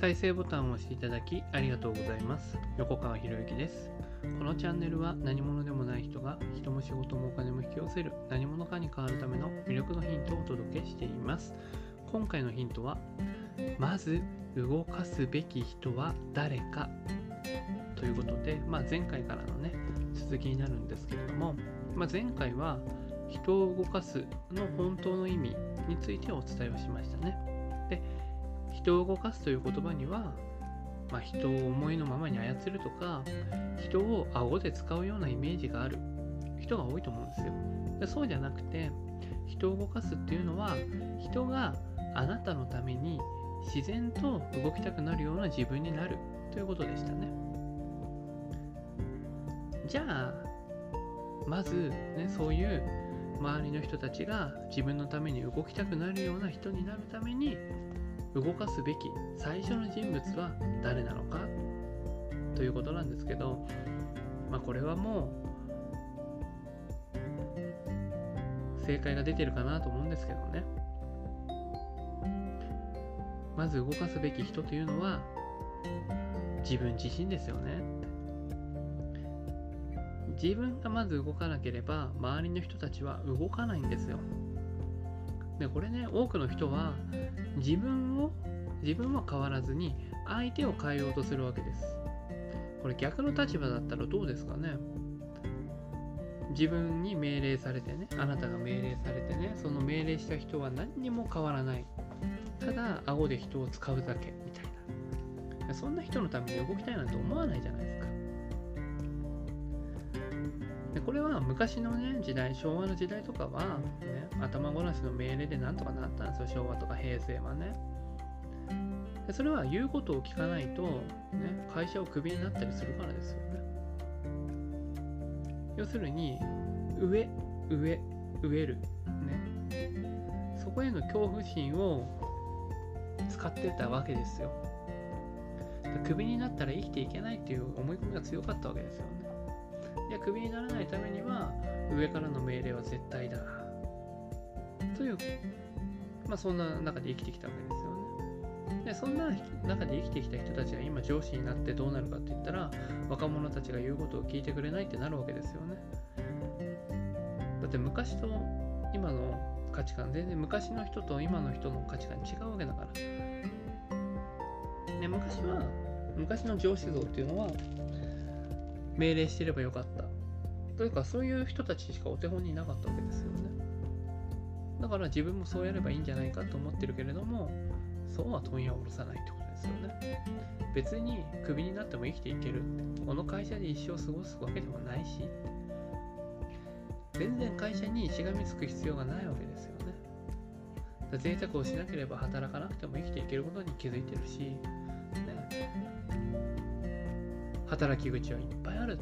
再生ボタンを押していただきありがとうございます。横川博之です。このチャンネルは何者でもない人が人も仕事もお金も引き寄せる何者かに変わるための魅力のヒントをお届けしています。今回のヒントはまず動かすべき人は誰かということで、まあ、前回からのね続きになるんですけれども、まあ、前回は人を動かすの本当の意味についてお伝えをしましたね。で、人を動かすという言葉には、まあ、人を思いのままに操るとか、人を顎で使うようなイメージがある人が多いと思うんですよ。でそうじゃなくて、人を動かすっていうのは、人があなたのために自然と動きたくなるような自分になるということでしたね。じゃあ、まず、ね、そういう周りの人たちが自分のために動きたくなるような人になるために動かすべき最初の人物は誰なのかということなんですけど、まあ、これはもう正解が出てるかなと思うんですけどねまず動かすべき人というのは自分自身ですよね自分がまず動かなければ周りの人たちは動かないんですよ。でこれね多くの人は自分を自分は変わらずに相手を変えようとするわけです。これ逆の立場だったらどうですかね？自分に命令されてねあなたが命令されてねその命令した人は何にも変わらない。ただ顎で人を使うだけみたいな。そんな人のために動きたいなんて思わないじゃないですか。でこれは昔のね時代昭和の時代とかは、ね、頭ごなしの命令でなんとかなったんですよ。昭和とか平成はね。でそれは言うことを聞かないと、ね、会社をクビになったりするからですよね。要するに上上植える。ね。そこへの恐怖心を使ってたわけですよ。クビになったら生きていけないっていう思い込みが強かったわけですよね。いやクビにならないためには上からの命令は絶対だ。というまあそんな中で生きてきたわけですよねでそんな中で生きてきた人たちが今上司になってどうなるかって言ったら若者たちが言うことを聞いてくれないってなるわけですよねだって昔と今の価値観全然昔の人と今の人の価値観違うわけだからね昔は昔の上司像っていうのは命令してればよかった。というか、そういう人たちしかお手本になかったわけですよね。だから自分もそうやればいいんじゃないかと思ってるけれども、そうは問屋を下ろさないってことですよね。別にクビになっても生きていける。この会社で一生過ごすわけでもないし、全然会社にしがみつく必要がないわけですよね。贅沢をしなければ働かなくても生きていけることに気づいてるし、ね、働き口はいっぱいあるっ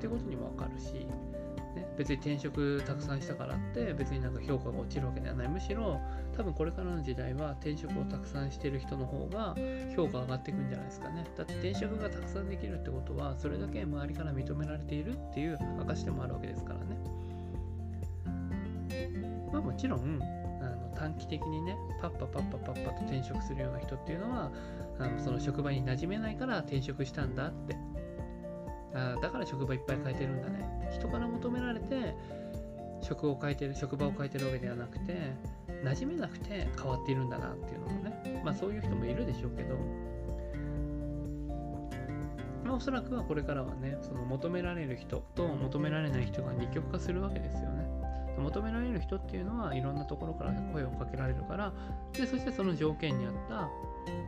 てことにもわかるし、ね、別に転職たくさんしたからって別になんか評価が落ちるわけではない。むしろ多分これからの時代は転職をたくさんしてる人の方が評価上がっていくんじゃないですかね。だって転職がたくさんできるってことはそれだけ周りから認められているっていう証でもあるわけですからね。まあもちろんあの短期的にねパッパパッパパッパと転職するような人っていうのはあのその職場に馴染めないから転職したんだって。あだから職場いっぱい変えてるんだね。人から求められて職を変えてる職場を変えてるわけではなくて馴染めなくて変わっているんだなっていうのもねまあそういう人もいるでしょうけどまあおそらくはこれからはねその求められる人と求められない人が二極化するわけですよね。求められる人っていうのはいろんなところから声をかけられるからでそしてその条件に合った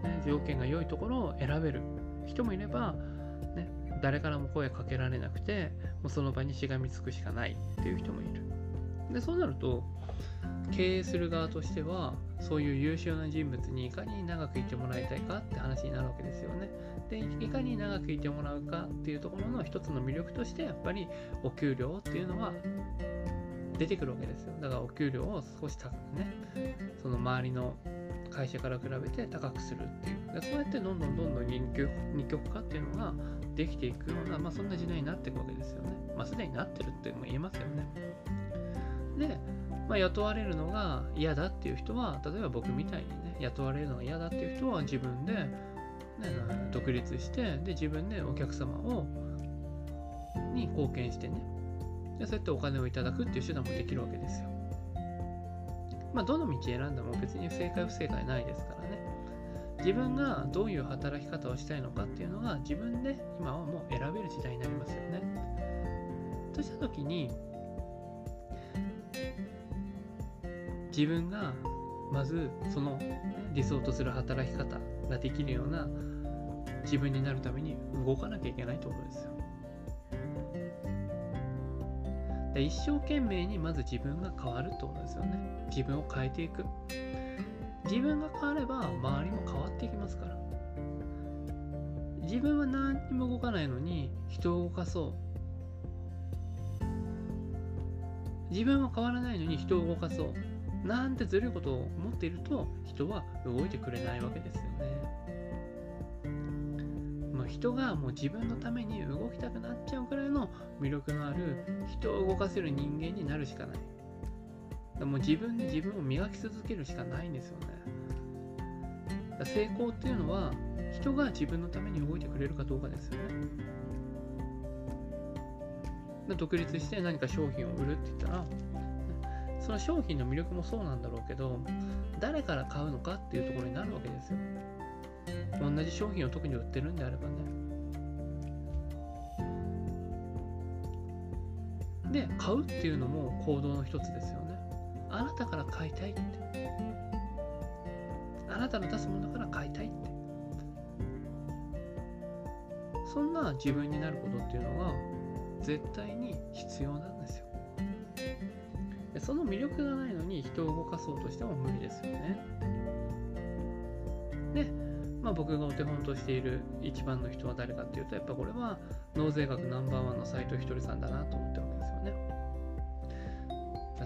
ね、条件が良いところを選べる人もいれば、ね、誰からも声かけられなくてもうその場にしがみつくしかないっていう人もいるでそうなると経営する側としてはそういう優秀な人物にいかに長くいてもらいたいかって話になるわけですよね。でいかに長くいてもらうかっていうところの一つの魅力としてやっぱりお給料っていうのは出てくるわけですよ。だからお給料を少し高くねその周りの会社から比べて高くするっていうでそうやってどんどんどんどん二極化っていうのができていくような、まあ、そんな時代になっていくわけですよね。まあ、すでになってるっても言えますよね。で、まあ、雇われるのが嫌だっていう人は例えば僕みたいにね雇われるのが嫌だっていう人は自分で独立してで自分でお客様をに貢献してねでそうやってお金をいただくっていう手段もできるわけですよ。まあ、どの道選んでも別に正解不正解ないですからね。自分がどういう働き方をしたいのかっていうのが自分で今はもう選べる時代になりますよね。とした時に自分がまずその理想とする働き方ができるような自分になるために動かなきゃいけないってことですよ。一生懸命にまず自分が変わるってことですよね。自分を変えていく。自分が変われば周りも変わっていきますから。自分は何にも動かないのに人を動かそう。自分は変わらないのに人を動かそう。なんてずるいことを思っていると人は動いてくれないわけですよね。人がもう自分のために動きたくなっちゃうくらいの魅力のある人を動かせる人間になるしかない。だもう自分で自分を磨き続けるしかないんですよね。成功っていうのは人が自分のために動いてくれるかどうかですよね。独立して何か商品を売るって言ったらその商品の魅力もそうなんだろうけど誰から買うのかっていうところになるわけですよ同じ商品を特に売ってるんであればね。で買うっていうのも行動の一つですよね。あなたから買いたいって。あなたの出すものから買いたいって。そんな自分になることっていうのは絶対に必要なんですよ。その魅力がないのに人を動かそうとしても無理ですよね。まあ、僕がお手本としている一番の人は誰かっていうとやっぱこれは納税額ナンバーワンの斎藤ひとりさんだなと思ってるわけですよね。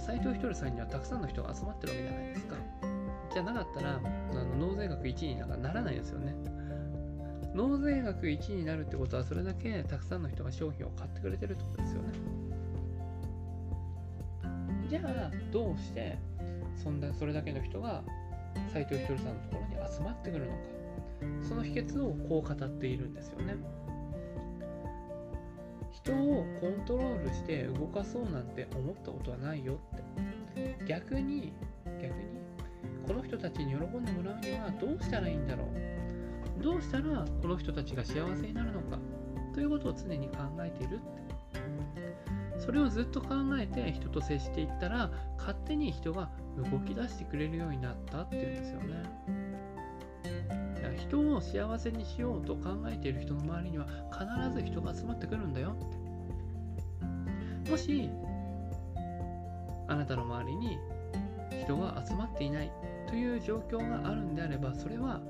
斎藤ひとりさんにはたくさんの人が集まってるわけじゃないですか。じゃなかったらあの納税額1位になんかならないですよね。納税額1位になるってことはそれだけたくさんの人が商品を買ってくれてるってことですよね。じゃあどうしてそんなそれだけの人が斎藤ひとりさんのところに集まってくるのかその秘訣をこう語っているんですよね。人をコントロールして動かそうなんて思ったことはないよって。逆に逆にこの人たちに喜んでもらうにはどうしたらいいんだろう。どうしたらこの人たちが幸せになるのか。ということを常に考えているって。それをずっと考えて人と接していったら勝手に人が動き出してくれるようになったっていうんですよね。人を幸せにしようと考えている人の周りには必ず人が集まってくるんだよって。もしあなたの周りに人が集まっていないという状況があるんであればそれは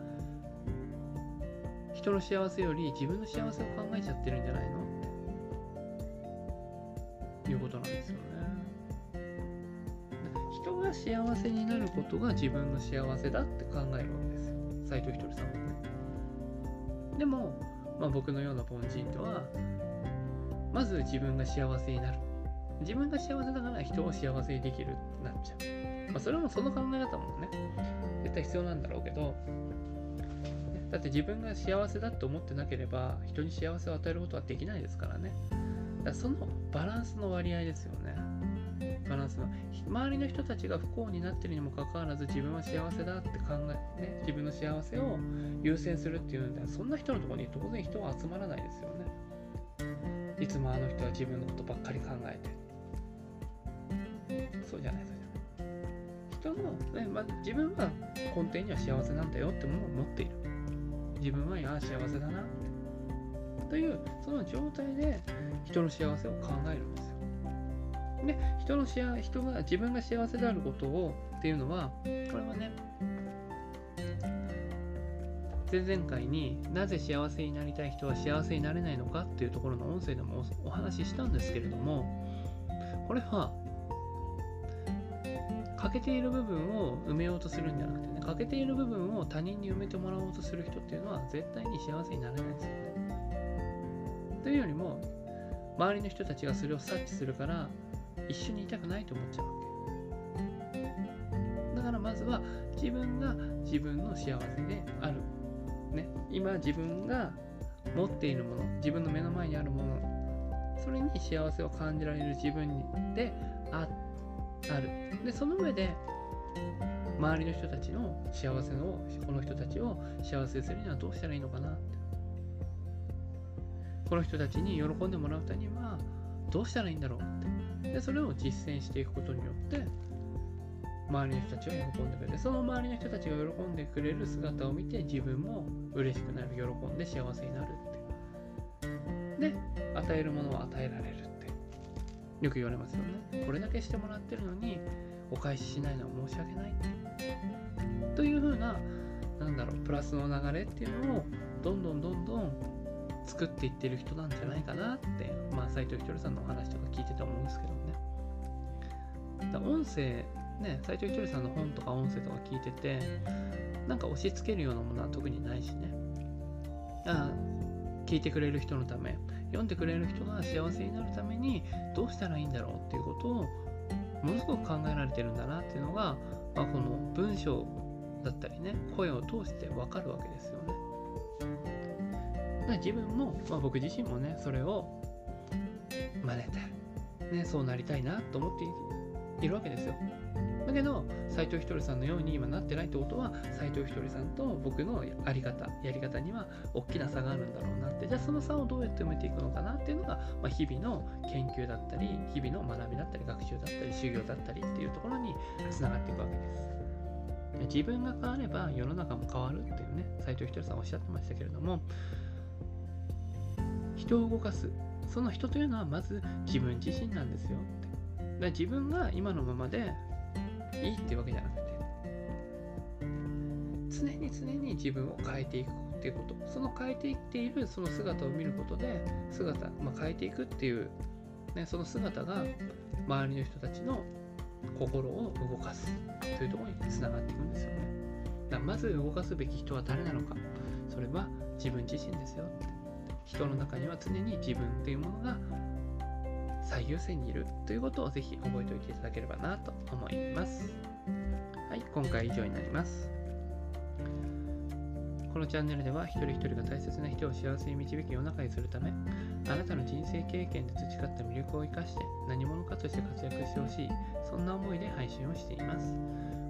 人の幸せより自分の幸せを考えちゃってるんじゃないの？っていうことなんですよね。人が幸せになることが自分の幸せだって考えるわけです。斎藤ひとりさん。でも、まあ、僕のような凡人とは、まず自分が幸せになる。自分が幸せだから人を幸せにできるってなっちゃう。まあ、それもその考え方もね、絶対必要なんだろうけど、だって自分が幸せだって思ってなければ人に幸せを与えることはできないですからね。だからそのバランスの割合ですよね。バランスの周りの人たちが不幸になってるにもかかわらず自分は幸せだって考えて、ね、自分の幸せを優先するっていうんだそんな人のとこに当然人は集まらないですよね。いつもあの人は自分のことばっかり考えて。そうじゃないそうじゃない。人の、ねま、自分は根底には幸せなんだよってものを持っている。自分はいや幸せだな。というその状態で人の幸せを考えるんです。で人の幸人が自分が幸せであることをっていうのはこれはね前々回になぜ幸せになりたい人は幸せになれないのかっていうところの音声でもお話ししたんですけれどもこれは欠けている部分を埋めようとするんじゃなくてね欠けている部分を他人に埋めてもらおうとする人っていうのは絶対に幸せになれないんですよね。というよりも周りの人たちがそれを察知するから一緒にいたくないと思っちゃうわけ。だからまずは自分が自分の幸せである。ね、今自分が持っているもの自分の目の前にあるものそれに幸せを感じられる自分であある。でその上で周りの人たちの幸せのこの人たちを幸せにするにはどうしたらいいのかなって。この人たちに喜んでもらうためにはどうしたらいいんだろう。でそれを実践していくことによって周りの人たちが喜んでくれてその周りの人たちが喜んでくれる姿を見て自分も嬉しくなる喜んで幸せになるって。で与えるものは与えられるって。よく言われますよね。これだけしてもらってるのにお返ししないのは申し訳ないって。というふうななんだろうプラスの流れっていうのをどんどんどんどん作っていってる人なんじゃないかなってまあ斎藤ひとりさんのお話とか聞いてて思うんですけどねだ音声ね、斎藤ひとりさんの本とか音声とか聞いてて、なんか押し付けるようなものは特にないしね。あ聞いてくれる人のため、読んでくれる人が幸せになるためにどうしたらいいんだろうっていうことをものすごく考えられてるんだなっていうのが、まあ、この文章だったりね、声を通してわかるわけですよね。だ自分も、まあ、僕自身もね、それを真似て、ね、そうなりたいなと思っているわけですよ。だけど、斎藤ひとりさんのように今なってないってことは、斎藤ひとりさんと僕のあり方、やり方には大きな差があるんだろうなって、じゃあその差をどうやって埋めていくのかなっていうのが、まあ、日々の研究だったり、日々の学びだったり、学習だったり、修行だったりっていうところにつながっていくわけです。自分が変われば世の中も変わるっていうね、斎藤ひとりさんおっしゃってましたけれども、人を動かす、その人というのはまず自分自身なんですよ。って。自分が今のままでいいっていうわけじゃなくて常に常に自分を変えていくっていうこと。その変えていっているその姿を見ることで姿、まあ、変えていくっていう、ね、その姿が周りの人たちの心を動かすというところにつながっていくんですよね。だからまず動かすべき人は誰なのか。それは自分自身ですよって。人の中には常に自分っていうものが最優先にいるということをぜひ覚えておいていただければなと思います。はい、今回以上になります。このチャンネルでは一人一人が大切な人を幸せに導き世の中にするためあなたの人生経験で培った魅力を生かして何者かとして活躍してほしいそんな思いで配信をしています。